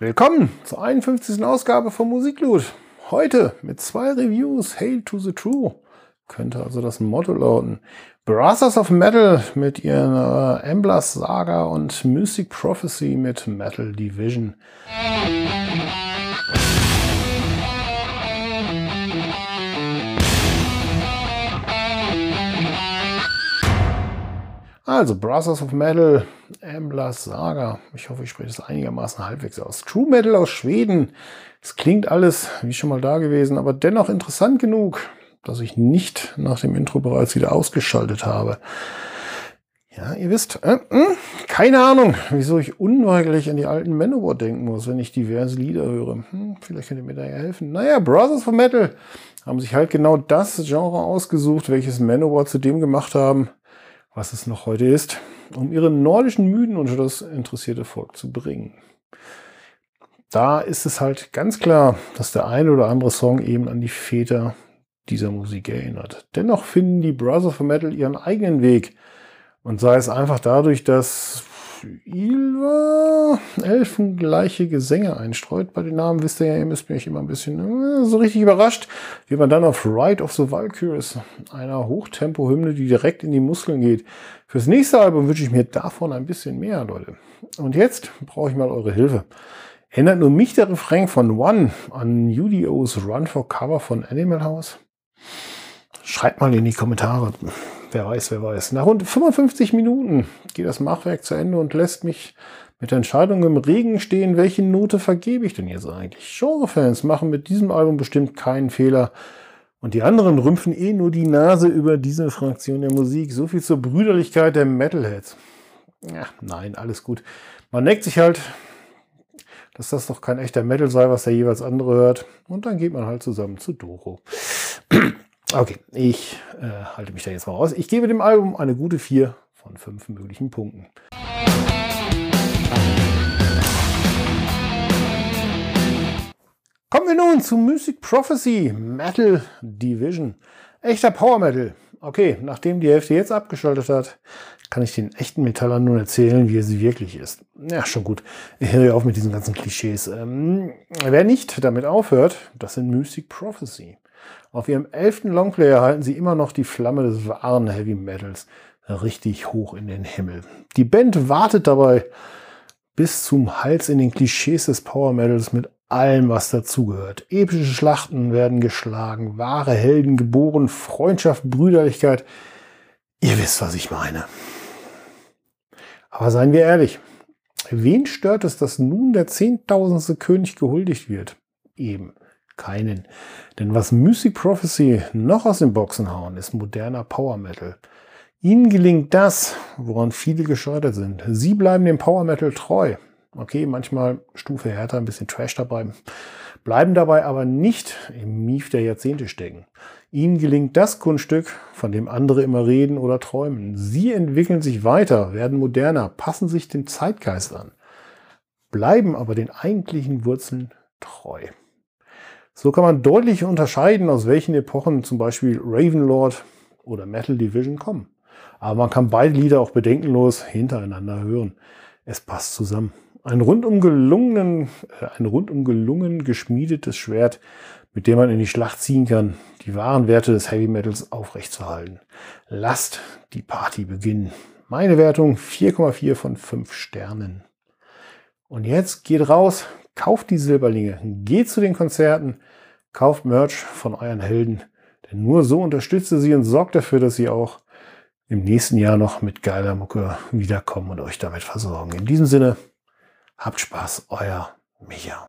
Willkommen zur 51. Ausgabe von Musikloot. Heute mit zwei Reviews. Hail to the True könnte also das Motto lauten. Brothers of Metal mit ihrer Emblas Saga und Mystic Prophecy mit Metal Division. Also, Brothers of Metal, Amblas Saga. Ich hoffe, ich spreche das einigermaßen halbwegs aus. True Metal aus Schweden. Es klingt alles wie schon mal da gewesen, aber dennoch interessant genug, dass ich nicht nach dem Intro bereits wieder ausgeschaltet habe. Ja, ihr wisst, äh, äh, keine Ahnung, wieso ich unweigerlich an die alten Manowar denken muss, wenn ich diverse Lieder höre. Hm, vielleicht könnt ihr mir da ja helfen. Naja, Brothers of Metal haben sich halt genau das Genre ausgesucht, welches Manowar zu dem gemacht haben, was es noch heute ist, um ihre nordischen Mythen unter das interessierte Volk zu bringen. Da ist es halt ganz klar, dass der eine oder andere Song eben an die Väter dieser Musik erinnert. Dennoch finden die Brothers of Metal ihren eigenen Weg. Und sei es einfach dadurch, dass Ilva Elfen gleiche Gesänge einstreut. Bei den Namen wisst ihr ja, ihr müsst mich immer ein bisschen äh, so richtig überrascht, wie man dann auf Ride of the Valkyries, einer Hochtempo-Hymne, die direkt in die Muskeln geht. Fürs nächste Album wünsche ich mir davon ein bisschen mehr, Leute. Und jetzt brauche ich mal eure Hilfe. Ändert nur mich der Refrain von One an UDO's Run for Cover von Animal House? Schreibt mal in die Kommentare. Wer weiß, wer weiß. Nach rund 55 Minuten geht das Machwerk zu Ende und lässt mich mit der Entscheidung im Regen stehen, welche Note vergebe ich denn jetzt eigentlich? Genrefans machen mit diesem Album bestimmt keinen Fehler. Und die anderen rümpfen eh nur die Nase über diese Fraktion der Musik. So viel zur Brüderlichkeit der Metalheads. Ja, nein, alles gut. Man neckt sich halt, dass das doch kein echter Metal sei, was der jeweils andere hört. Und dann geht man halt zusammen zu Doro. Okay, ich äh, halte mich da jetzt mal raus. Ich gebe dem Album eine gute 4 von 5 möglichen Punkten. Kommen wir nun zu Music Prophecy Metal Division. Echter Power Metal. Okay, nachdem die Hälfte jetzt abgeschaltet hat, kann ich den echten Metallern nun erzählen, wie es wirklich ist. Ja, schon gut. Ich höre auf mit diesen ganzen Klischees. Ähm, wer nicht damit aufhört, das sind Music Prophecy. Auf ihrem elften Longplayer halten sie immer noch die Flamme des wahren Heavy Metals richtig hoch in den Himmel. Die Band wartet dabei bis zum Hals in den Klischees des Power Metals mit allem, was dazugehört. Epische Schlachten werden geschlagen, wahre Helden geboren, Freundschaft, Brüderlichkeit. Ihr wisst, was ich meine. Aber seien wir ehrlich, wen stört es, dass nun der zehntausendste König gehuldigt wird? Eben keinen. Denn was Music Prophecy noch aus den Boxen hauen, ist moderner Power Metal. Ihnen gelingt das, woran viele gescheitert sind. Sie bleiben dem Power Metal treu. Okay, manchmal Stufe härter, ein bisschen Trash dabei. Bleiben dabei aber nicht im Mief der Jahrzehnte stecken. Ihnen gelingt das Kunststück, von dem andere immer reden oder träumen. Sie entwickeln sich weiter, werden moderner, passen sich dem Zeitgeist an, bleiben aber den eigentlichen Wurzeln treu. So kann man deutlich unterscheiden, aus welchen Epochen zum Beispiel Ravenlord oder Metal Division kommen. Aber man kann beide Lieder auch bedenkenlos hintereinander hören. Es passt zusammen. Ein rundum gelungenen, äh, ein rundum gelungen geschmiedetes Schwert, mit dem man in die Schlacht ziehen kann, die wahren Werte des Heavy Metals aufrechtzuerhalten. Lasst die Party beginnen. Meine Wertung 4,4 von 5 Sternen. Und jetzt geht raus, kauft die Silberlinge, geht zu den Konzerten, kauft Merch von euren Helden, denn nur so unterstützt ihr sie und sorgt dafür, dass sie auch im nächsten Jahr noch mit geiler Mucke wiederkommen und euch damit versorgen. In diesem Sinne, habt Spaß, euer Micha.